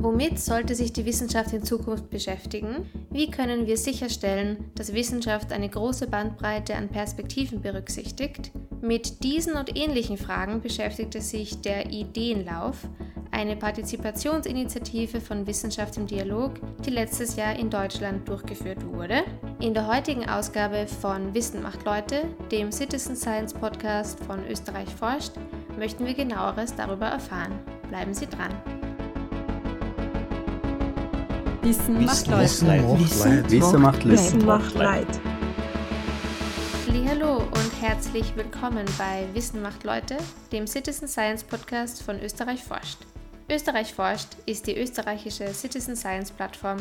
Womit sollte sich die Wissenschaft in Zukunft beschäftigen? Wie können wir sicherstellen, dass Wissenschaft eine große Bandbreite an Perspektiven berücksichtigt? Mit diesen und ähnlichen Fragen beschäftigte sich der Ideenlauf, eine Partizipationsinitiative von Wissenschaft im Dialog, die letztes Jahr in Deutschland durchgeführt wurde. In der heutigen Ausgabe von Wissen macht Leute, dem Citizen Science Podcast von Österreich forscht, möchten wir genaueres darüber erfahren. Bleiben Sie dran. Wissen macht Leid. Wissen macht Leid. Wissen macht Leid. Hallo und herzlich willkommen bei Wissen macht Leute, dem Citizen Science Podcast von Österreich forscht. Österreich forscht ist die österreichische Citizen Science Plattform,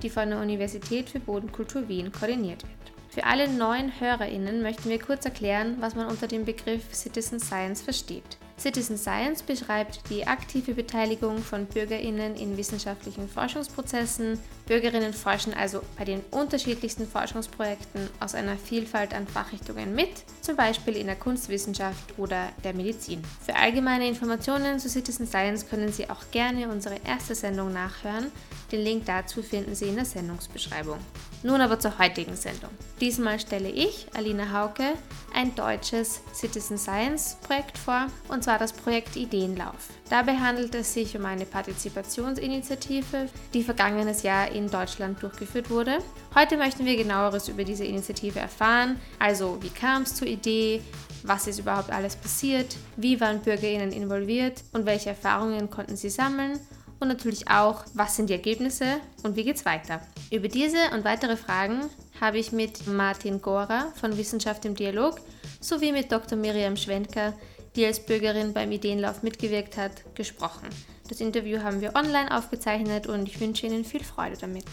die von der Universität für Bodenkultur Wien koordiniert wird. Für alle neuen HörerInnen möchten wir kurz erklären, was man unter dem Begriff Citizen Science versteht. Citizen Science beschreibt die aktive Beteiligung von BürgerInnen in wissenschaftlichen Forschungsprozessen. Bürgerinnen forschen also bei den unterschiedlichsten Forschungsprojekten aus einer Vielfalt an Fachrichtungen mit, zum Beispiel in der Kunstwissenschaft oder der Medizin. Für allgemeine Informationen zu Citizen Science können Sie auch gerne unsere erste Sendung nachhören. Den Link dazu finden Sie in der Sendungsbeschreibung. Nun aber zur heutigen Sendung. Diesmal stelle ich, Alina Hauke, ein deutsches Citizen Science Projekt vor, und zwar das Projekt Ideenlauf. Dabei handelt es sich um eine Partizipationsinitiative, die vergangenes Jahr in Deutschland durchgeführt wurde. Heute möchten wir genaueres über diese Initiative erfahren, also wie kam es zur Idee, was ist überhaupt alles passiert, wie waren Bürgerinnen involviert und welche Erfahrungen konnten sie sammeln und natürlich auch, was sind die Ergebnisse und wie geht es weiter. Über diese und weitere Fragen habe ich mit Martin Gora von Wissenschaft im Dialog sowie mit Dr. Miriam Schwenker, die als Bürgerin beim Ideenlauf mitgewirkt hat, gesprochen. Das Interview haben wir online aufgezeichnet und ich wünsche Ihnen viel Freude damit.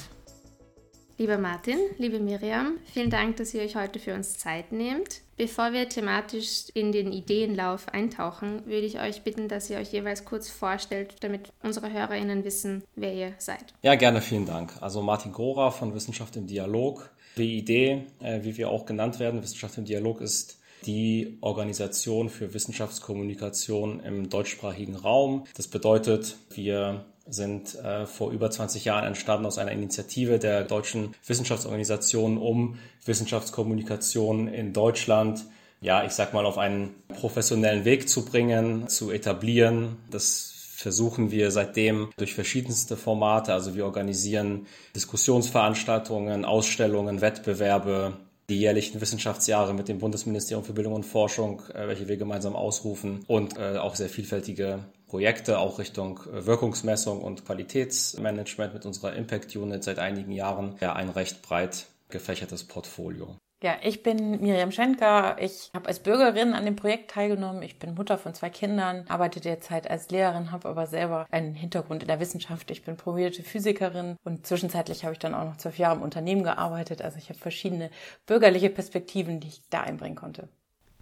Lieber Martin, liebe Miriam, vielen Dank, dass ihr euch heute für uns Zeit nehmt. Bevor wir thematisch in den Ideenlauf eintauchen, würde ich euch bitten, dass ihr euch jeweils kurz vorstellt, damit unsere HörerInnen wissen, wer ihr seid. Ja, gerne, vielen Dank. Also Martin Gora von Wissenschaft im Dialog. WID, äh, wie wir auch genannt werden, Wissenschaft im Dialog ist die Organisation für Wissenschaftskommunikation im deutschsprachigen Raum. Das bedeutet, wir sind äh, vor über 20 Jahren entstanden aus einer Initiative der deutschen Wissenschaftsorganisation, um Wissenschaftskommunikation in Deutschland, ja, ich sag mal, auf einen professionellen Weg zu bringen, zu etablieren. Das versuchen wir seitdem durch verschiedenste Formate. Also wir organisieren Diskussionsveranstaltungen, Ausstellungen, Wettbewerbe, die jährlichen Wissenschaftsjahre mit dem Bundesministerium für Bildung und Forschung, äh, welche wir gemeinsam ausrufen und äh, auch sehr vielfältige Projekte, auch Richtung äh, Wirkungsmessung und Qualitätsmanagement mit unserer Impact Unit seit einigen Jahren. Ja, ein recht breit gefächertes Portfolio. Ja, ich bin Miriam Schenker. Ich habe als Bürgerin an dem Projekt teilgenommen. Ich bin Mutter von zwei Kindern, arbeite derzeit als Lehrerin, habe aber selber einen Hintergrund in der Wissenschaft. Ich bin promovierte Physikerin und zwischenzeitlich habe ich dann auch noch zwölf Jahre im Unternehmen gearbeitet. Also ich habe verschiedene bürgerliche Perspektiven, die ich da einbringen konnte.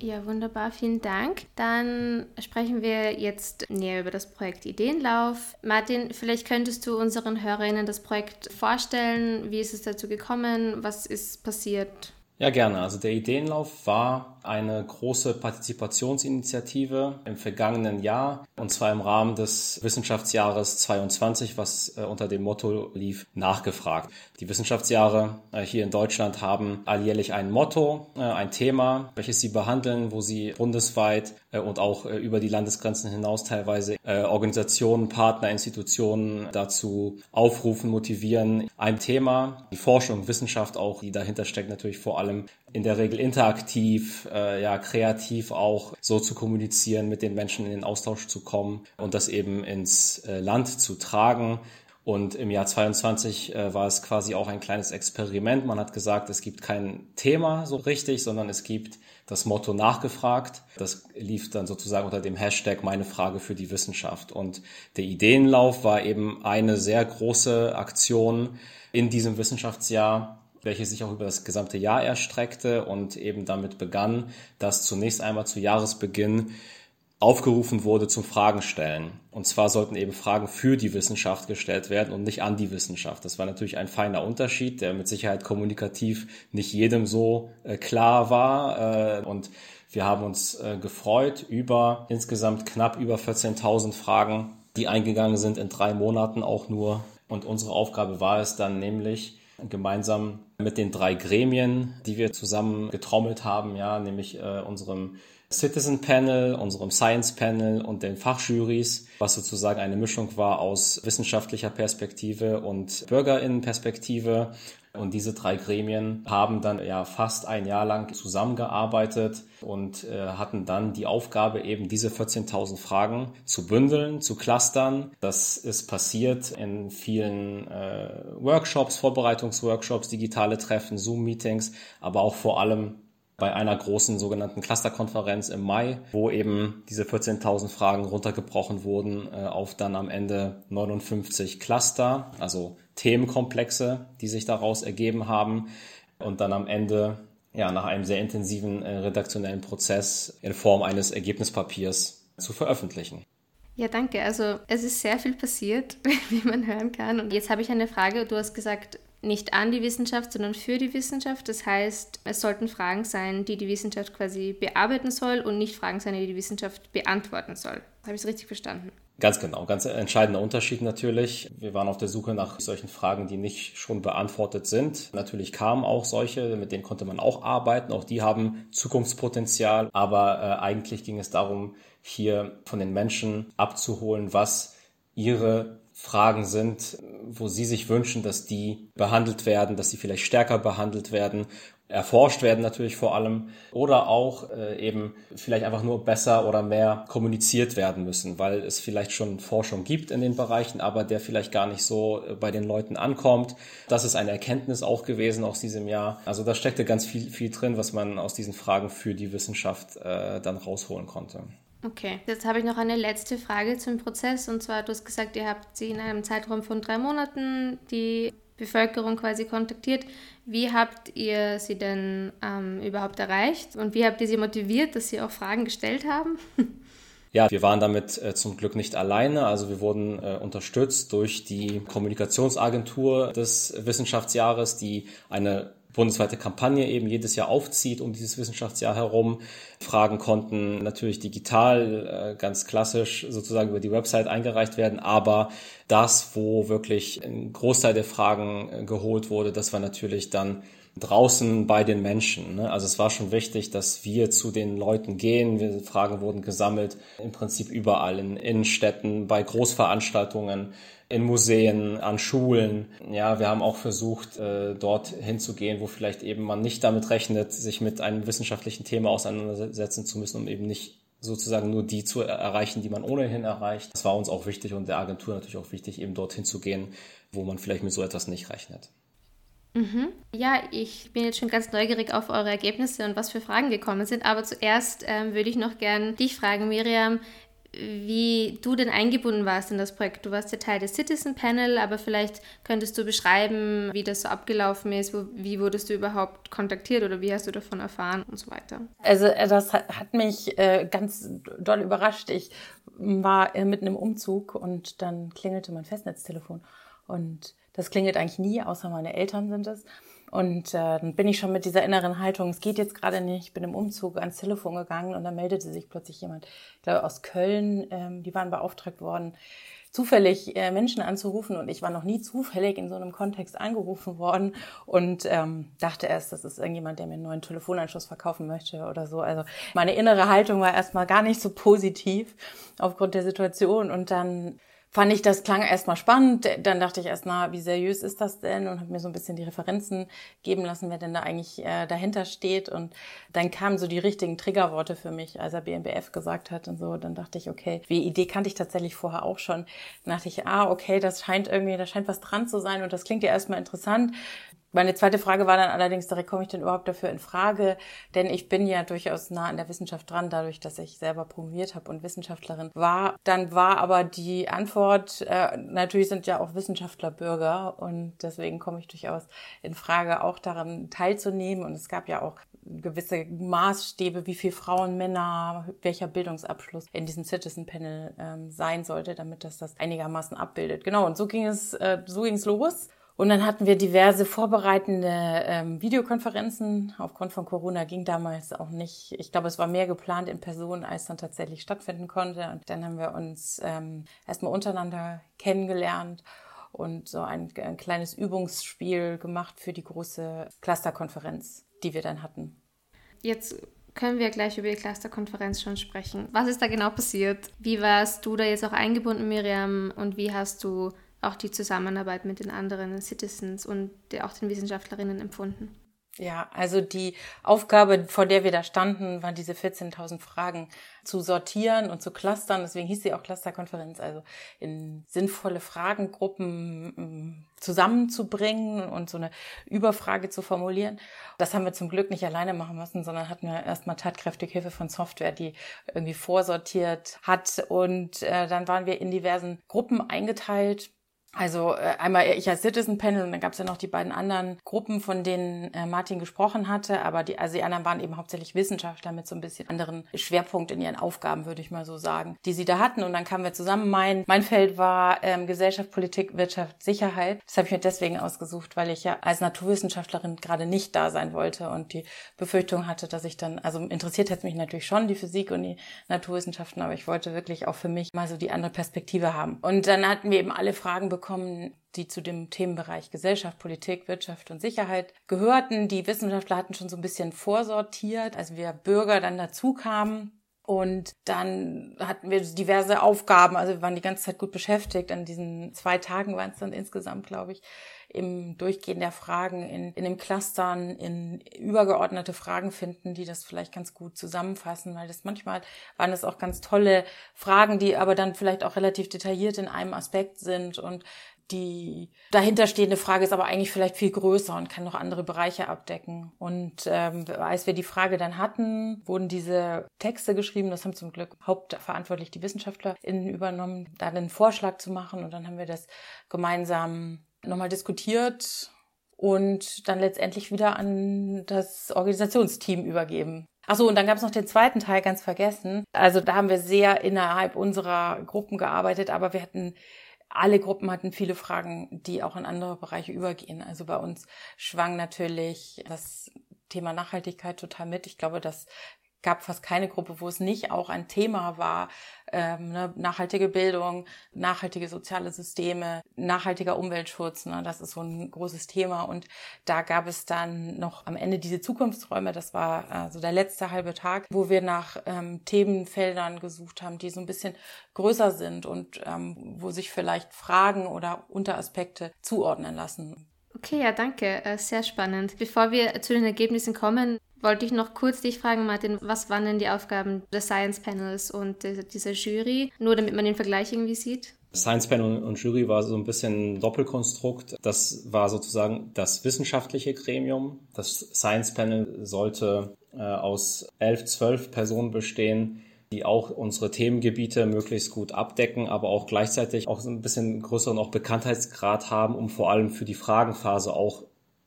Ja, wunderbar, vielen Dank. Dann sprechen wir jetzt näher über das Projekt Ideenlauf. Martin, vielleicht könntest du unseren Hörerinnen das Projekt vorstellen. Wie ist es dazu gekommen? Was ist passiert? Ja, gerne. Also der Ideenlauf war eine große Partizipationsinitiative im vergangenen Jahr und zwar im Rahmen des Wissenschaftsjahres 22, was äh, unter dem Motto lief, nachgefragt. Die Wissenschaftsjahre äh, hier in Deutschland haben alljährlich ein Motto, äh, ein Thema, welches sie behandeln, wo sie bundesweit und auch über die Landesgrenzen hinaus teilweise Organisationen, Partner, Institutionen dazu aufrufen, motivieren. Ein Thema, die Forschung, Wissenschaft auch, die dahinter steckt natürlich vor allem in der Regel interaktiv, äh, ja, kreativ auch so zu kommunizieren, mit den Menschen in den Austausch zu kommen und das eben ins äh, Land zu tragen. Und im Jahr 22 äh, war es quasi auch ein kleines Experiment. Man hat gesagt, es gibt kein Thema so richtig, sondern es gibt das Motto nachgefragt. Das lief dann sozusagen unter dem Hashtag meine Frage für die Wissenschaft. Und der Ideenlauf war eben eine sehr große Aktion in diesem Wissenschaftsjahr, welche sich auch über das gesamte Jahr erstreckte und eben damit begann, dass zunächst einmal zu Jahresbeginn aufgerufen wurde zum Fragen stellen. Und zwar sollten eben Fragen für die Wissenschaft gestellt werden und nicht an die Wissenschaft. Das war natürlich ein feiner Unterschied, der mit Sicherheit kommunikativ nicht jedem so äh, klar war. Äh, und wir haben uns äh, gefreut über insgesamt knapp über 14.000 Fragen die eingegangen sind in drei Monaten auch nur. Und unsere Aufgabe war es dann nämlich, gemeinsam mit den drei Gremien, die wir zusammen getrommelt haben, ja, nämlich äh, unserem Citizen Panel, unserem Science Panel und den Fachjurys, was sozusagen eine Mischung war aus wissenschaftlicher Perspektive und Bürgerinnenperspektive. Und diese drei Gremien haben dann ja fast ein Jahr lang zusammengearbeitet und äh, hatten dann die Aufgabe, eben diese 14.000 Fragen zu bündeln, zu clustern. Das ist passiert in vielen äh, Workshops, Vorbereitungsworkshops, digitale Treffen, Zoom-Meetings, aber auch vor allem bei einer großen sogenannten Clusterkonferenz im Mai, wo eben diese 14.000 Fragen runtergebrochen wurden äh, auf dann am Ende 59 Cluster, also Themenkomplexe, die sich daraus ergeben haben und dann am Ende ja nach einem sehr intensiven äh, redaktionellen Prozess in Form eines Ergebnispapiers zu veröffentlichen. Ja, danke. Also es ist sehr viel passiert, wie man hören kann. Und jetzt habe ich eine Frage. Du hast gesagt, nicht an die Wissenschaft, sondern für die Wissenschaft. Das heißt, es sollten Fragen sein, die die Wissenschaft quasi bearbeiten soll und nicht Fragen sein, die die Wissenschaft beantworten soll. Habe ich es richtig verstanden? Ganz genau, ganz entscheidender Unterschied natürlich. Wir waren auf der Suche nach solchen Fragen, die nicht schon beantwortet sind. Natürlich kamen auch solche, mit denen konnte man auch arbeiten. Auch die haben Zukunftspotenzial. Aber äh, eigentlich ging es darum, hier von den Menschen abzuholen, was ihre Fragen sind, wo Sie sich wünschen, dass die behandelt werden, dass sie vielleicht stärker behandelt werden, erforscht werden natürlich vor allem oder auch äh, eben vielleicht einfach nur besser oder mehr kommuniziert werden müssen, weil es vielleicht schon Forschung gibt in den Bereichen, aber der vielleicht gar nicht so äh, bei den Leuten ankommt. Das ist eine Erkenntnis auch gewesen aus diesem Jahr. Also da steckte ganz viel, viel drin, was man aus diesen Fragen für die Wissenschaft äh, dann rausholen konnte. Okay, jetzt habe ich noch eine letzte Frage zum Prozess. Und zwar, du hast gesagt, ihr habt sie in einem Zeitraum von drei Monaten die Bevölkerung quasi kontaktiert. Wie habt ihr sie denn ähm, überhaupt erreicht? Und wie habt ihr sie motiviert, dass sie auch Fragen gestellt haben? Ja, wir waren damit äh, zum Glück nicht alleine. Also wir wurden äh, unterstützt durch die Kommunikationsagentur des Wissenschaftsjahres, die eine bundesweite Kampagne eben jedes Jahr aufzieht um dieses Wissenschaftsjahr herum. Fragen konnten natürlich digital, äh, ganz klassisch sozusagen über die Website eingereicht werden, aber das, wo wirklich ein Großteil der Fragen äh, geholt wurde, das war natürlich dann draußen bei den Menschen. Ne? Also es war schon wichtig, dass wir zu den Leuten gehen. Fragen wurden gesammelt, im Prinzip überall in Innenstädten, bei Großveranstaltungen, in Museen, an Schulen. Ja, wir haben auch versucht, äh, dort hinzugehen, wo vielleicht eben man nicht damit rechnet, sich mit einem wissenschaftlichen Thema auseinandersetzen zu müssen, um eben nicht sozusagen nur die zu erreichen, die man ohnehin erreicht. Das war uns auch wichtig und der Agentur natürlich auch wichtig, eben dorthin zu gehen, wo man vielleicht mit so etwas nicht rechnet. Mhm. Ja, ich bin jetzt schon ganz neugierig auf eure Ergebnisse und was für Fragen gekommen sind. Aber zuerst ähm, würde ich noch gern dich fragen, Miriam, wie du denn eingebunden warst in das Projekt. Du warst ja Teil des Citizen Panel, aber vielleicht könntest du beschreiben, wie das so abgelaufen ist, wo, wie wurdest du überhaupt kontaktiert oder wie hast du davon erfahren und so weiter. Also äh, das hat mich äh, ganz doll überrascht. Ich war äh, mitten im Umzug und dann klingelte mein Festnetztelefon und das klingelt eigentlich nie, außer meine Eltern sind es. Und äh, dann bin ich schon mit dieser inneren Haltung, es geht jetzt gerade nicht, ich bin im Umzug ans Telefon gegangen und dann meldete sich plötzlich jemand, ich glaube aus Köln, ähm, die waren beauftragt worden, zufällig äh, Menschen anzurufen und ich war noch nie zufällig in so einem Kontext angerufen worden und ähm, dachte erst, das ist irgendjemand, der mir einen neuen Telefonanschluss verkaufen möchte oder so. Also meine innere Haltung war erstmal gar nicht so positiv aufgrund der Situation und dann fand ich, das klang erstmal spannend. Dann dachte ich erst, na, wie seriös ist das denn? Und habe mir so ein bisschen die Referenzen geben lassen, wer denn da eigentlich äh, dahinter steht. Und dann kamen so die richtigen Triggerworte für mich, als er BMBF gesagt hat und so. Dann dachte ich, okay, die Idee kannte ich tatsächlich vorher auch schon. Dann dachte ich, ah, okay, das scheint irgendwie, da scheint was dran zu sein und das klingt ja erstmal interessant. Meine zweite Frage war dann allerdings direkt, komme ich denn überhaupt dafür in Frage? Denn ich bin ja durchaus nah an der Wissenschaft dran, dadurch, dass ich selber promoviert habe und Wissenschaftlerin war. Dann war aber die Antwort, äh, natürlich sind ja auch Wissenschaftler Bürger und deswegen komme ich durchaus in Frage, auch daran teilzunehmen. Und es gab ja auch gewisse Maßstäbe, wie viel Frauen, Männer, welcher Bildungsabschluss in diesem Citizen Panel ähm, sein sollte, damit das das einigermaßen abbildet. Genau, und so ging es, äh, so ging es los. Und dann hatten wir diverse vorbereitende ähm, Videokonferenzen. Aufgrund von Corona ging damals auch nicht. Ich glaube, es war mehr geplant in Person, als dann tatsächlich stattfinden konnte. Und dann haben wir uns ähm, erstmal untereinander kennengelernt und so ein, ein kleines Übungsspiel gemacht für die große Clusterkonferenz, die wir dann hatten. Jetzt können wir gleich über die Clusterkonferenz schon sprechen. Was ist da genau passiert? Wie warst du da jetzt auch eingebunden, Miriam? Und wie hast du auch die Zusammenarbeit mit den anderen Citizens und auch den Wissenschaftlerinnen empfunden? Ja, also die Aufgabe, vor der wir da standen, war diese 14.000 Fragen zu sortieren und zu clustern. Deswegen hieß sie auch Clusterkonferenz, also in sinnvolle Fragengruppen mm, zusammenzubringen und so eine Überfrage zu formulieren. Das haben wir zum Glück nicht alleine machen müssen, sondern hatten wir erstmal tatkräftige Hilfe von Software, die irgendwie vorsortiert hat. Und äh, dann waren wir in diversen Gruppen eingeteilt also äh, einmal ich als Citizen Panel und dann gab es ja noch die beiden anderen Gruppen, von denen äh, Martin gesprochen hatte, aber die, also die anderen waren eben hauptsächlich Wissenschaftler mit so ein bisschen anderen Schwerpunkt in ihren Aufgaben, würde ich mal so sagen, die sie da hatten. Und dann kamen wir zusammen. Mein, mein Feld war ähm, Gesellschaft, Politik, Wirtschaft, Sicherheit. Das habe ich mir deswegen ausgesucht, weil ich ja als Naturwissenschaftlerin gerade nicht da sein wollte und die Befürchtung hatte, dass ich dann, also interessiert hätte mich natürlich schon die Physik und die Naturwissenschaften, aber ich wollte wirklich auch für mich mal so die andere Perspektive haben. Und dann hatten wir eben alle Fragen bekommen, bekommen, die zu dem Themenbereich Gesellschaft, Politik, Wirtschaft und Sicherheit gehörten. Die Wissenschaftler hatten schon so ein bisschen vorsortiert, als wir Bürger dann dazu kamen. Und dann hatten wir diverse Aufgaben, also wir waren die ganze Zeit gut beschäftigt. An diesen zwei Tagen waren es dann insgesamt, glaube ich, im Durchgehen der Fragen, in, in den Clustern, in übergeordnete Fragen finden, die das vielleicht ganz gut zusammenfassen, weil das manchmal waren das auch ganz tolle Fragen, die aber dann vielleicht auch relativ detailliert in einem Aspekt sind. Und die dahinterstehende Frage ist aber eigentlich vielleicht viel größer und kann noch andere Bereiche abdecken. Und ähm, als wir die Frage dann hatten, wurden diese Texte geschrieben. Das haben zum Glück hauptverantwortlich die WissenschaftlerInnen übernommen, da einen Vorschlag zu machen. Und dann haben wir das gemeinsam nochmal diskutiert und dann letztendlich wieder an das Organisationsteam übergeben. Achso, und dann gab es noch den zweiten Teil, ganz vergessen. Also da haben wir sehr innerhalb unserer Gruppen gearbeitet, aber wir hatten, alle Gruppen hatten viele Fragen, die auch in andere Bereiche übergehen. Also bei uns schwang natürlich das Thema Nachhaltigkeit total mit. Ich glaube, dass gab fast keine Gruppe, wo es nicht auch ein Thema war. Ähm, ne, nachhaltige Bildung, nachhaltige soziale Systeme, nachhaltiger Umweltschutz. Ne, das ist so ein großes Thema. Und da gab es dann noch am Ende diese Zukunftsräume. Das war äh, so der letzte halbe Tag, wo wir nach ähm, Themenfeldern gesucht haben, die so ein bisschen größer sind und ähm, wo sich vielleicht Fragen oder Unteraspekte zuordnen lassen. Okay, ja, danke. Äh, sehr spannend. Bevor wir zu den Ergebnissen kommen, wollte ich noch kurz dich fragen, Martin, was waren denn die Aufgaben des Science Panels und dieser Jury? Nur damit man den Vergleich irgendwie sieht. Science Panel und Jury war so ein bisschen ein Doppelkonstrukt. Das war sozusagen das wissenschaftliche Gremium. Das Science Panel sollte äh, aus elf, zwölf Personen bestehen, die auch unsere Themengebiete möglichst gut abdecken, aber auch gleichzeitig auch so ein bisschen größeren auch Bekanntheitsgrad haben, um vor allem für die Fragenphase auch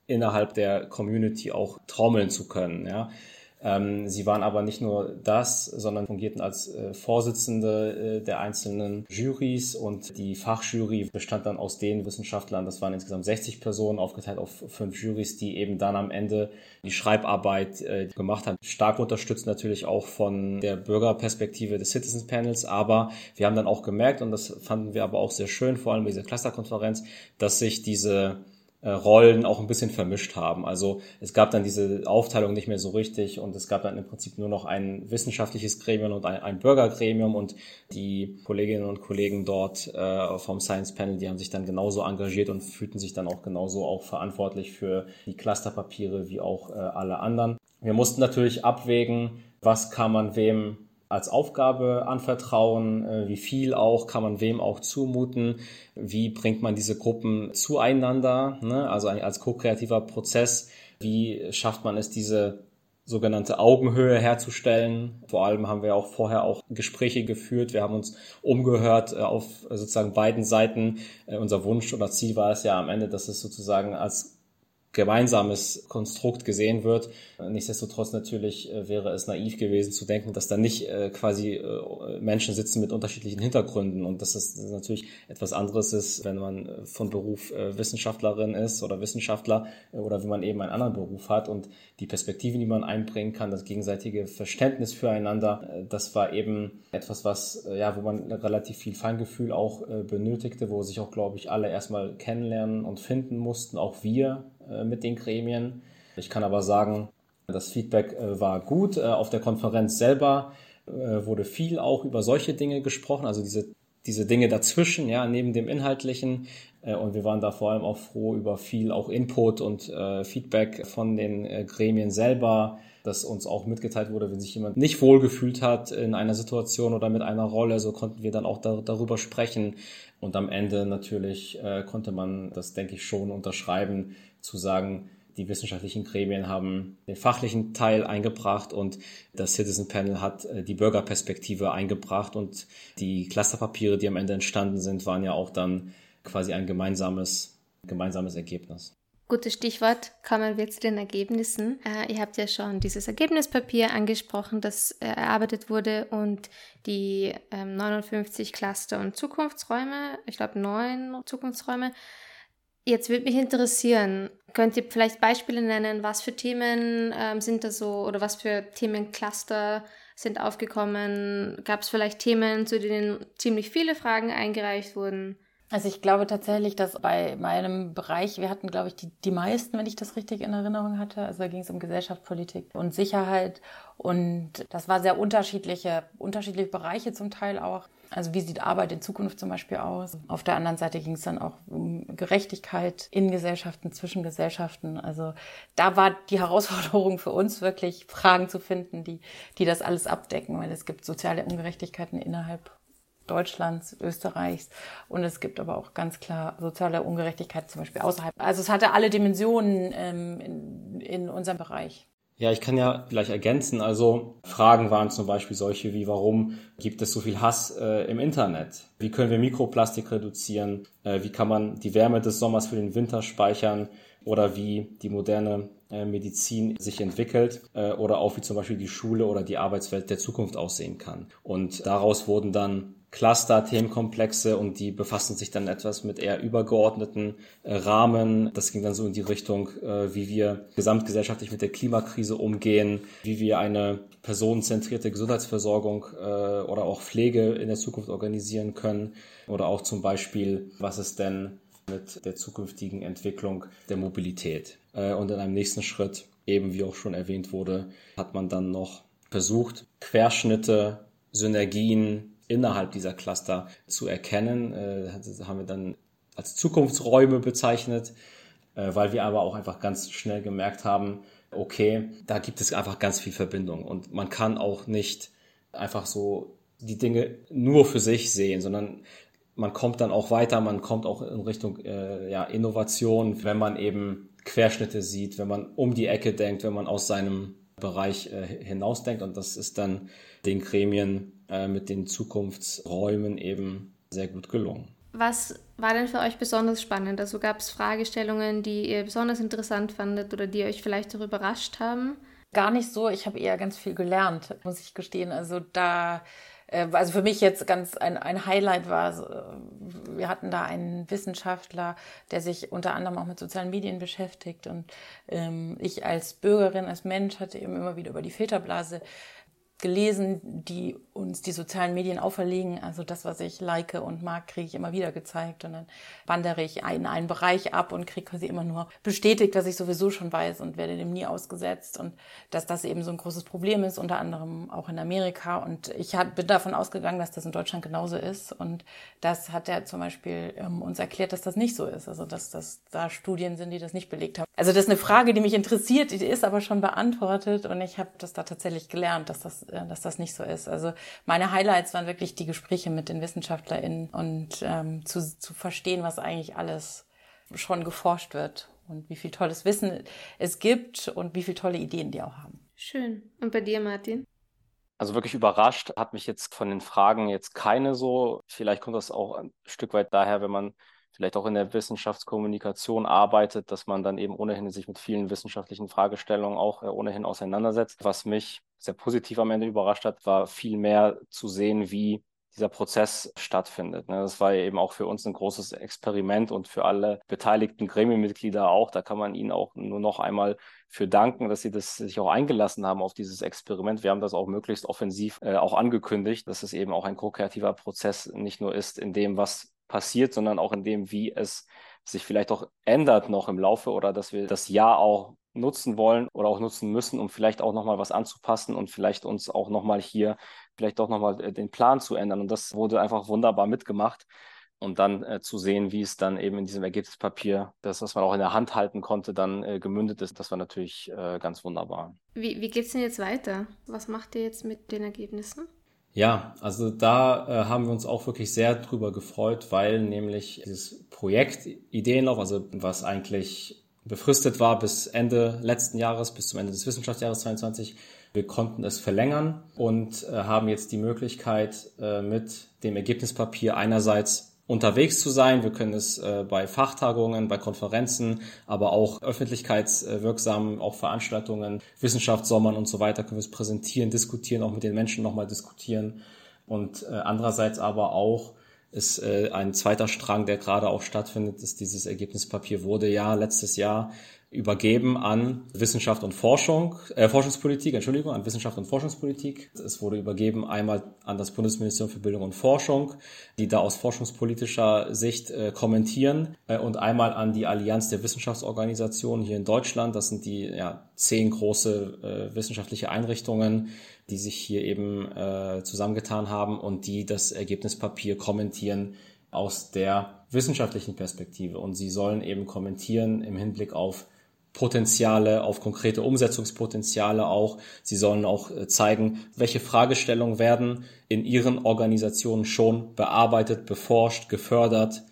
innerhalb der Community auch trommeln zu können. Ja. Ähm, sie waren aber nicht nur das, sondern fungierten als äh, Vorsitzende äh, der einzelnen Jurys und die Fachjury bestand dann aus den Wissenschaftlern, das waren insgesamt 60 Personen, aufgeteilt auf fünf Jurys, die eben dann am Ende die Schreibarbeit äh, gemacht haben. Stark unterstützt natürlich auch von der Bürgerperspektive des Citizens Panels, aber wir haben dann auch gemerkt, und das fanden wir aber auch sehr schön, vor allem bei dieser Clusterkonferenz, dass sich diese Rollen auch ein bisschen vermischt haben. Also es gab dann diese Aufteilung nicht mehr so richtig und es gab dann im Prinzip nur noch ein wissenschaftliches Gremium und ein, ein Bürgergremium und die Kolleginnen und Kollegen dort äh, vom Science Panel, die haben sich dann genauso engagiert und fühlten sich dann auch genauso auch verantwortlich für die Clusterpapiere wie auch äh, alle anderen. Wir mussten natürlich abwägen, was kann man wem als Aufgabe anvertrauen, äh, wie viel auch, kann man wem auch zumuten, wie bringt man diese Gruppen zueinander, ne? also als ko-kreativer Prozess, wie schafft man es, diese sogenannte Augenhöhe herzustellen. Vor allem haben wir auch vorher auch Gespräche geführt. Wir haben uns umgehört äh, auf sozusagen beiden Seiten. Äh, unser Wunsch oder Ziel war es ja am Ende, dass es sozusagen als gemeinsames Konstrukt gesehen wird. Nichtsdestotrotz natürlich äh, wäre es naiv gewesen zu denken, dass da nicht äh, quasi äh, Menschen sitzen mit unterschiedlichen Hintergründen. Und dass das natürlich etwas anderes ist, wenn man von Beruf Wissenschaftlerin ist oder Wissenschaftler oder wenn man eben einen anderen Beruf hat. Und die Perspektiven, die man einbringen kann, das gegenseitige Verständnis füreinander, das war eben etwas, was ja, wo man relativ viel Feingefühl auch benötigte, wo sich auch, glaube ich, alle erstmal kennenlernen und finden mussten, auch wir mit den Gremien. Ich kann aber sagen, das Feedback äh, war gut. Äh, auf der Konferenz selber wurde viel auch über solche Dinge gesprochen, also diese, diese Dinge dazwischen, ja, neben dem Inhaltlichen. Und wir waren da vor allem auch froh über viel auch Input und Feedback von den Gremien selber, dass uns auch mitgeteilt wurde, wenn sich jemand nicht wohlgefühlt hat in einer Situation oder mit einer Rolle, so konnten wir dann auch da, darüber sprechen. Und am Ende natürlich äh, konnte man das, denke ich, schon unterschreiben, zu sagen, die wissenschaftlichen Gremien haben den fachlichen Teil eingebracht und das Citizen Panel hat äh, die Bürgerperspektive eingebracht und die Clusterpapiere, die am Ende entstanden sind, waren ja auch dann quasi ein gemeinsames, gemeinsames Ergebnis. Gutes Stichwort, kommen wir zu den Ergebnissen. Äh, ihr habt ja schon dieses Ergebnispapier angesprochen, das äh, erarbeitet wurde und die ähm, 59 Cluster und Zukunftsräume, ich glaube neun Zukunftsräume, Jetzt würde mich interessieren, könnt ihr vielleicht Beispiele nennen, was für Themen ähm, sind da so oder was für Themencluster sind aufgekommen? Gab es vielleicht Themen, zu denen ziemlich viele Fragen eingereicht wurden? Also ich glaube tatsächlich, dass bei meinem Bereich, wir hatten, glaube ich, die, die meisten, wenn ich das richtig in Erinnerung hatte. Also da ging es um Gesellschaftspolitik und Sicherheit. Und das war sehr unterschiedliche, unterschiedliche Bereiche zum Teil auch. Also wie sieht Arbeit in Zukunft zum Beispiel aus? Auf der anderen Seite ging es dann auch um Gerechtigkeit in Gesellschaften, zwischen Gesellschaften. Also da war die Herausforderung für uns wirklich Fragen zu finden, die, die das alles abdecken, weil es gibt soziale Ungerechtigkeiten innerhalb Deutschlands, Österreichs und es gibt aber auch ganz klar soziale Ungerechtigkeit zum Beispiel außerhalb. Also es hatte alle Dimensionen ähm, in, in unserem Bereich. Ja, ich kann ja vielleicht ergänzen. Also Fragen waren zum Beispiel solche wie, warum gibt es so viel Hass äh, im Internet? Wie können wir Mikroplastik reduzieren? Äh, wie kann man die Wärme des Sommers für den Winter speichern? Oder wie die moderne äh, Medizin sich entwickelt? Äh, oder auch wie zum Beispiel die Schule oder die Arbeitswelt der Zukunft aussehen kann. Und daraus wurden dann Cluster, Themenkomplexe und die befassen sich dann etwas mit eher übergeordneten äh, Rahmen. Das ging dann so in die Richtung, äh, wie wir gesamtgesellschaftlich mit der Klimakrise umgehen, wie wir eine personenzentrierte Gesundheitsversorgung äh, oder auch Pflege in der Zukunft organisieren können oder auch zum Beispiel, was ist denn mit der zukünftigen Entwicklung der Mobilität. Äh, und in einem nächsten Schritt, eben wie auch schon erwähnt wurde, hat man dann noch versucht, Querschnitte, Synergien, innerhalb dieser Cluster zu erkennen. Äh, das haben wir dann als Zukunftsräume bezeichnet, äh, weil wir aber auch einfach ganz schnell gemerkt haben, okay, da gibt es einfach ganz viel Verbindung und man kann auch nicht einfach so die Dinge nur für sich sehen, sondern man kommt dann auch weiter, man kommt auch in Richtung äh, ja, Innovation, wenn man eben Querschnitte sieht, wenn man um die Ecke denkt, wenn man aus seinem Bereich äh, hinausdenkt und das ist dann den Gremien äh, mit den Zukunftsräumen eben sehr gut gelungen. Was war denn für euch besonders spannend? Also gab es Fragestellungen, die ihr besonders interessant fandet oder die euch vielleicht auch überrascht haben? Gar nicht so. Ich habe eher ganz viel gelernt, muss ich gestehen. Also da äh, also für mich jetzt ganz ein, ein Highlight war, wir hatten da einen Wissenschaftler, der sich unter anderem auch mit sozialen Medien beschäftigt und ähm, ich als Bürgerin, als Mensch hatte eben immer wieder über die Filterblase gelesen, die uns die sozialen Medien auferlegen. Also das, was ich like und mag, kriege ich immer wieder gezeigt. Und dann wandere ich in einen Bereich ab und kriege quasi immer nur bestätigt, was ich sowieso schon weiß und werde dem nie ausgesetzt. Und dass das eben so ein großes Problem ist, unter anderem auch in Amerika. Und ich bin davon ausgegangen, dass das in Deutschland genauso ist. Und das hat er zum Beispiel ähm, uns erklärt, dass das nicht so ist. Also dass, dass da Studien sind, die das nicht belegt haben. Also das ist eine Frage, die mich interessiert, die ist aber schon beantwortet. Und ich habe das da tatsächlich gelernt, dass das äh, dass das nicht so ist. Also meine Highlights waren wirklich die Gespräche mit den WissenschaftlerInnen und ähm, zu, zu verstehen, was eigentlich alles schon geforscht wird und wie viel tolles Wissen es gibt und wie viele tolle Ideen die auch haben. Schön. Und bei dir, Martin? Also wirklich überrascht hat mich jetzt von den Fragen jetzt keine so. Vielleicht kommt das auch ein Stück weit daher, wenn man vielleicht auch in der Wissenschaftskommunikation arbeitet, dass man dann eben ohnehin sich mit vielen wissenschaftlichen Fragestellungen auch äh, ohnehin auseinandersetzt. Was mich sehr positiv am Ende überrascht hat, war viel mehr zu sehen, wie dieser Prozess stattfindet. Ne? Das war eben auch für uns ein großes Experiment und für alle beteiligten Gremienmitglieder auch. Da kann man ihnen auch nur noch einmal für danken, dass sie das sich auch eingelassen haben auf dieses Experiment. Wir haben das auch möglichst offensiv äh, auch angekündigt, dass es eben auch ein ko-kreativer Prozess nicht nur ist in dem, was passiert, sondern auch in dem, wie es sich vielleicht auch ändert noch im Laufe oder dass wir das Jahr auch nutzen wollen oder auch nutzen müssen, um vielleicht auch nochmal was anzupassen und vielleicht uns auch nochmal hier vielleicht doch nochmal äh, den Plan zu ändern. Und das wurde einfach wunderbar mitgemacht. Und dann äh, zu sehen, wie es dann eben in diesem Ergebnispapier, das, was man auch in der Hand halten konnte, dann äh, gemündet ist, das war natürlich äh, ganz wunderbar. Wie, wie geht es denn jetzt weiter? Was macht ihr jetzt mit den Ergebnissen? Ja, also da äh, haben wir uns auch wirklich sehr drüber gefreut, weil nämlich dieses Projekt Ideenlauf, also was eigentlich befristet war bis Ende letzten Jahres, bis zum Ende des Wissenschaftsjahres 22, wir konnten es verlängern und äh, haben jetzt die Möglichkeit, äh, mit dem Ergebnispapier einerseits unterwegs zu sein. Wir können es äh, bei Fachtagungen, bei Konferenzen, aber auch öffentlichkeitswirksam, auch Veranstaltungen, Wissenschaftssommern und so weiter können wir es präsentieren, diskutieren, auch mit den Menschen nochmal diskutieren. Und andererseits aber auch ist äh, ein zweiter Strang, der gerade auch stattfindet, ist dieses Ergebnispapier wurde ja letztes Jahr übergeben an Wissenschaft und Forschung, äh, Forschungspolitik, Entschuldigung, an Wissenschaft und Forschungspolitik. Es wurde übergeben einmal an das Bundesministerium für Bildung und Forschung, die da aus forschungspolitischer Sicht äh, kommentieren, äh, und einmal an die Allianz der Wissenschaftsorganisationen hier in Deutschland. Das sind die ja, zehn große äh, wissenschaftliche Einrichtungen, die sich hier eben äh, zusammengetan haben und die das Ergebnispapier kommentieren aus der wissenschaftlichen Perspektive. Und sie sollen eben kommentieren im Hinblick auf Potenziale, auf konkrete Umsetzungspotenziale auch. Sie sollen auch äh, zeigen, welche Fragestellungen werden in ihren Organisationen schon bearbeitet, beforscht, gefördert,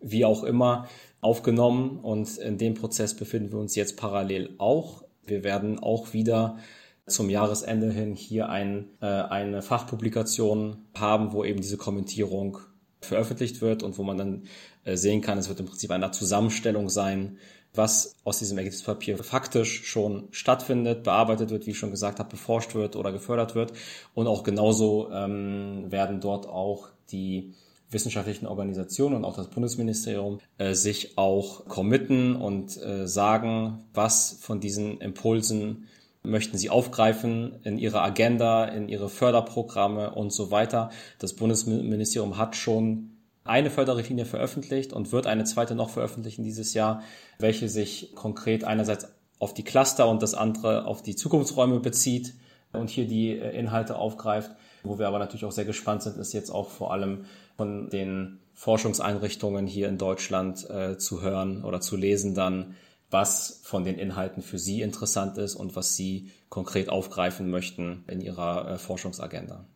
wie auch immer aufgenommen. Und in dem Prozess befinden wir uns jetzt parallel auch. Wir werden auch wieder zum Jahresende hin hier ein, äh, eine Fachpublikation haben, wo eben diese Kommentierung veröffentlicht wird und wo man dann äh, sehen kann, es wird im Prinzip eine Zusammenstellung sein was aus diesem Ergebnispapier faktisch schon stattfindet, bearbeitet wird, wie ich schon gesagt habe, beforscht wird oder gefördert wird. Und auch genauso ähm, werden dort auch die wissenschaftlichen Organisationen und auch das Bundesministerium äh, sich auch committen und äh, sagen, was von diesen Impulsen möchten sie aufgreifen in ihre Agenda, in ihre Förderprogramme und so weiter. Das Bundesministerium hat schon eine Förderrichtlinie veröffentlicht und wird eine zweite noch veröffentlichen dieses Jahr, welche sich konkret einerseits auf die Cluster und das andere auf die Zukunftsräume bezieht und hier die äh, Inhalte aufgreift. Wo wir aber natürlich auch sehr gespannt sind, ist jetzt auch vor allem von den Forschungseinrichtungen hier in Deutschland äh, zu hören oder zu lesen dann, was von den Inhalten für Sie interessant ist und was Sie konkret aufgreifen möchten in Ihrer äh, Forschungsagenda.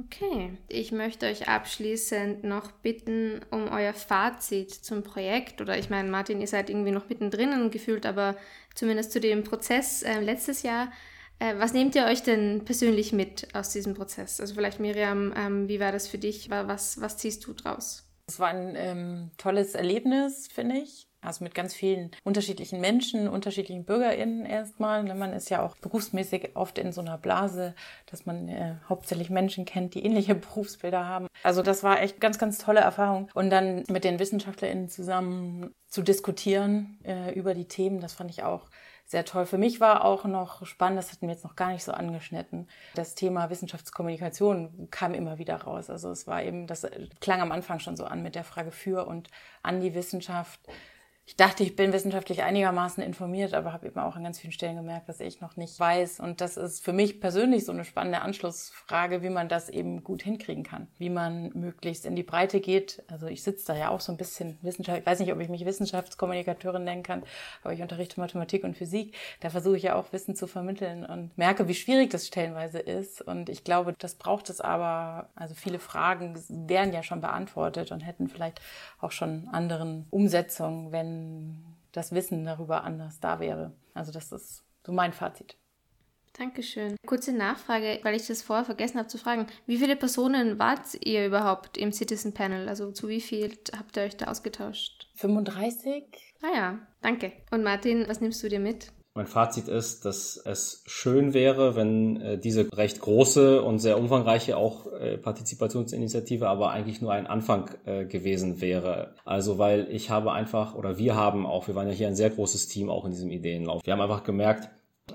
Okay, ich möchte euch abschließend noch bitten um euer Fazit zum Projekt. Oder ich meine, Martin, ihr seid irgendwie noch mittendrin gefühlt, aber zumindest zu dem Prozess äh, letztes Jahr. Äh, was nehmt ihr euch denn persönlich mit aus diesem Prozess? Also vielleicht Miriam, ähm, wie war das für dich? Was, was ziehst du draus? Es war ein ähm, tolles Erlebnis, finde ich. Also mit ganz vielen unterschiedlichen Menschen, unterschiedlichen BürgerInnen erstmal. Ne, man ist ja auch berufsmäßig oft in so einer Blase, dass man äh, hauptsächlich Menschen kennt, die ähnliche Berufsbilder haben. Also das war echt ganz, ganz tolle Erfahrung. Und dann mit den WissenschaftlerInnen zusammen zu diskutieren äh, über die Themen, das fand ich auch sehr toll. Für mich war auch noch spannend, das hatten wir jetzt noch gar nicht so angeschnitten, das Thema Wissenschaftskommunikation kam immer wieder raus. Also es war eben, das klang am Anfang schon so an mit der Frage für und an die Wissenschaft ich dachte, ich bin wissenschaftlich einigermaßen informiert, aber habe eben auch an ganz vielen Stellen gemerkt, dass ich noch nicht weiß. Und das ist für mich persönlich so eine spannende Anschlussfrage, wie man das eben gut hinkriegen kann. Wie man möglichst in die Breite geht. Also ich sitze da ja auch so ein bisschen Wissenschaft, ich weiß nicht, ob ich mich Wissenschaftskommunikateurin nennen kann, aber ich unterrichte Mathematik und Physik. Da versuche ich ja auch Wissen zu vermitteln und merke, wie schwierig das stellenweise ist. Und ich glaube, das braucht es aber. Also viele Fragen wären ja schon beantwortet und hätten vielleicht auch schon anderen Umsetzungen, wenn das Wissen darüber anders da wäre. Also das ist so mein Fazit. Dankeschön. Kurze Nachfrage, weil ich das vorher vergessen habe zu fragen. Wie viele Personen wart ihr überhaupt im Citizen Panel? Also zu wie viel habt ihr euch da ausgetauscht? 35. Ah ja, danke. Und Martin, was nimmst du dir mit? Mein Fazit ist, dass es schön wäre, wenn äh, diese recht große und sehr umfangreiche auch äh, Partizipationsinitiative aber eigentlich nur ein Anfang äh, gewesen wäre. Also weil ich habe einfach oder wir haben auch, wir waren ja hier ein sehr großes Team auch in diesem Ideenlauf. Wir haben einfach gemerkt,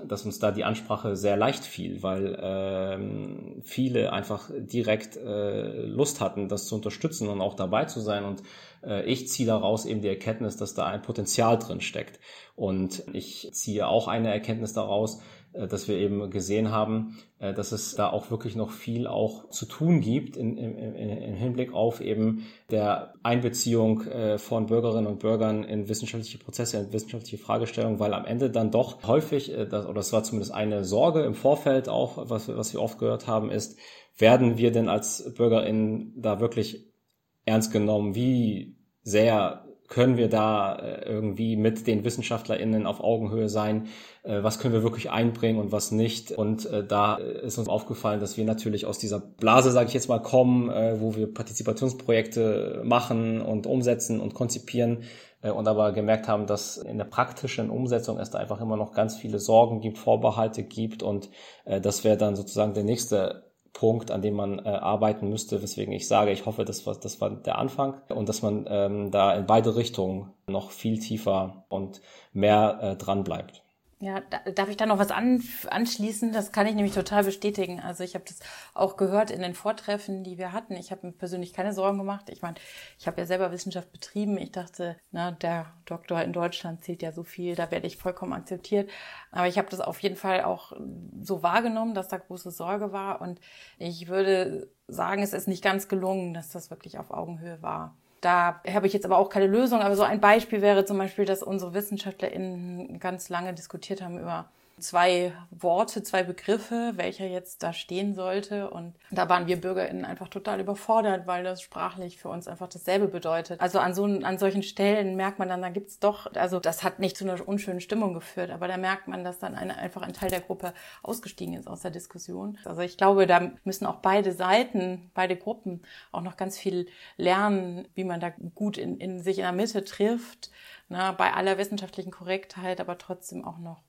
dass uns da die Ansprache sehr leicht fiel, weil ähm, viele einfach direkt äh, Lust hatten, das zu unterstützen und auch dabei zu sein. Und ich ziehe daraus eben die Erkenntnis, dass da ein Potenzial drin steckt. Und ich ziehe auch eine Erkenntnis daraus, äh, dass wir eben gesehen haben, äh, dass es da auch wirklich noch viel auch zu tun gibt in, in, in Hinblick auf eben der Einbeziehung äh, von Bürgerinnen und Bürgern in wissenschaftliche Prozesse, in wissenschaftliche Fragestellungen, weil am Ende dann doch häufig, das, oder das war zumindest eine Sorge im Vorfeld auch, was, was wir oft gehört haben, ist, werden wir denn als BürgerInnen da wirklich ernst genommen? Wie sehr können wir da äh, irgendwie mit den WissenschaftlerInnen auf Augenhöhe sein? Äh, was können wir wirklich einbringen und was nicht? Und äh, da ist uns aufgefallen, dass wir natürlich aus dieser Blase, sage ich jetzt mal, kommen, wo wir Partizipationsprojekte machen und umsetzen und konzipieren und aber gemerkt haben, dass in der praktischen Umsetzung es da einfach immer noch ganz viele Sorgen gibt, Vorbehalte gibt und das wäre dann sozusagen der nächste Punkt, an dem man äh, arbeiten müsste, weswegen ich sage, ich hoffe, das war, das war der Anfang und dass man ähm, da in beide Richtungen noch viel tiefer und mehr äh, dran bleibt. Ja, da, darf ich da noch was an, anschließen? Das kann ich nämlich total bestätigen. Also ich habe das auch gehört in den Vortreffen, die wir hatten. Ich habe mir persönlich keine Sorgen gemacht. Ich meine, ich habe ja selber Wissenschaft betrieben. Ich dachte, na, der Doktor in Deutschland zählt ja so viel, da werde ich vollkommen akzeptiert. Aber ich habe das auf jeden Fall auch so wahrgenommen, dass da große Sorge war. Und ich würde sagen, es ist nicht ganz gelungen, dass das wirklich auf Augenhöhe war. Da habe ich jetzt aber auch keine Lösung. Aber so ein Beispiel wäre zum Beispiel, dass unsere WissenschaftlerInnen ganz lange diskutiert haben über zwei Worte, zwei Begriffe, welcher jetzt da stehen sollte. Und da waren wir BürgerInnen einfach total überfordert, weil das sprachlich für uns einfach dasselbe bedeutet. Also an so an solchen Stellen merkt man dann, da gibt's doch, also das hat nicht zu einer unschönen Stimmung geführt, aber da merkt man, dass dann eine, einfach ein Teil der Gruppe ausgestiegen ist aus der Diskussion. Also ich glaube, da müssen auch beide Seiten, beide Gruppen auch noch ganz viel lernen, wie man da gut in, in sich in der Mitte trifft, na, bei aller wissenschaftlichen Korrektheit, aber trotzdem auch noch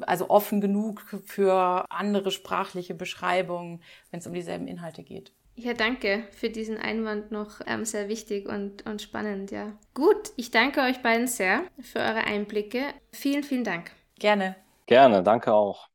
also offen genug für andere sprachliche Beschreibungen, wenn es um dieselben Inhalte geht. Ja, danke für diesen Einwand noch ähm, sehr wichtig und, und spannend, ja. Gut, ich danke euch beiden sehr für eure Einblicke. Vielen, vielen Dank. Gerne. Gerne, danke auch.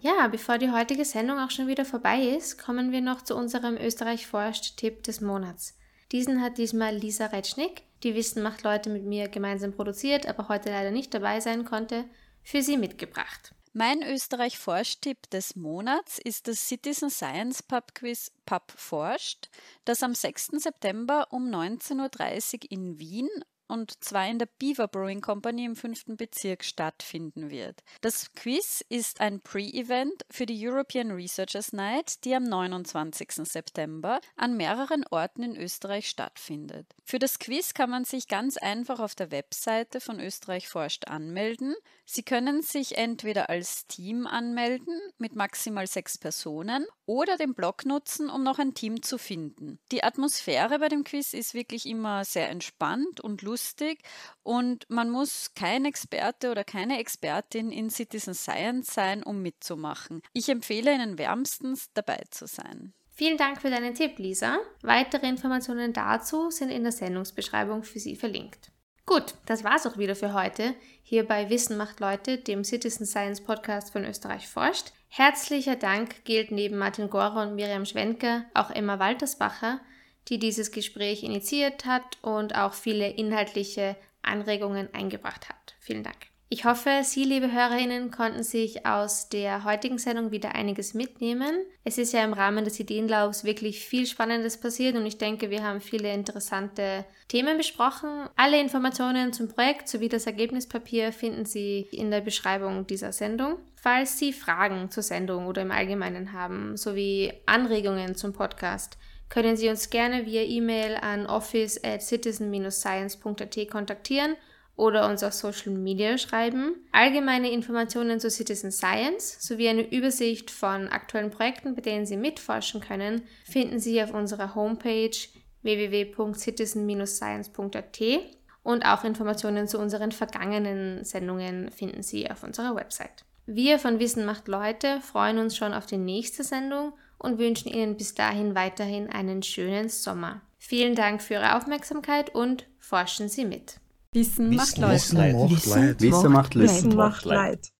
Ja, bevor die heutige Sendung auch schon wieder vorbei ist, kommen wir noch zu unserem Österreich forscht Tipp des Monats. Diesen hat diesmal Lisa Retschnick, die Wissen macht Leute mit mir gemeinsam produziert, aber heute leider nicht dabei sein konnte, für Sie mitgebracht. Mein Österreich Forscht-Tipp des Monats ist das Citizen Science Pub Quiz Pub Forscht, das am 6. September um 19.30 Uhr in Wien und zwar in der Beaver Brewing Company im fünften Bezirk stattfinden wird. Das Quiz ist ein Pre-Event für die European Researchers Night, die am 29. September an mehreren Orten in Österreich stattfindet. Für das Quiz kann man sich ganz einfach auf der Webseite von Österreich forscht anmelden. Sie können sich entweder als Team anmelden mit maximal sechs Personen oder den Blog nutzen, um noch ein Team zu finden. Die Atmosphäre bei dem Quiz ist wirklich immer sehr entspannt und lustig und man muss kein Experte oder keine Expertin in Citizen Science sein, um mitzumachen. Ich empfehle Ihnen wärmstens dabei zu sein. Vielen Dank für deinen Tipp, Lisa. Weitere Informationen dazu sind in der Sendungsbeschreibung für Sie verlinkt. Gut, das war's auch wieder für heute. Hier bei Wissen macht Leute, dem Citizen Science Podcast von Österreich forscht. Herzlicher Dank gilt neben Martin Gorer und Miriam Schwenker auch Emma Waltersbacher, die dieses Gespräch initiiert hat und auch viele inhaltliche Anregungen eingebracht hat. Vielen Dank. Ich hoffe, Sie, liebe Hörerinnen, konnten sich aus der heutigen Sendung wieder einiges mitnehmen. Es ist ja im Rahmen des Ideenlaufs wirklich viel Spannendes passiert und ich denke, wir haben viele interessante Themen besprochen. Alle Informationen zum Projekt sowie das Ergebnispapier finden Sie in der Beschreibung dieser Sendung. Falls Sie Fragen zur Sendung oder im Allgemeinen haben, sowie Anregungen zum Podcast, können Sie uns gerne via E-Mail an office at citizen-science.at kontaktieren oder uns auf Social Media schreiben. Allgemeine Informationen zu Citizen Science sowie eine Übersicht von aktuellen Projekten, bei denen Sie mitforschen können, finden Sie auf unserer Homepage www.citizen-science.at und auch Informationen zu unseren vergangenen Sendungen finden Sie auf unserer Website. Wir von Wissen macht Leute freuen uns schon auf die nächste Sendung und wünschen Ihnen bis dahin weiterhin einen schönen Sommer. Vielen Dank für Ihre Aufmerksamkeit und forschen Sie mit. Wissen, macht Leid. Wissen macht Leid. Wissen macht.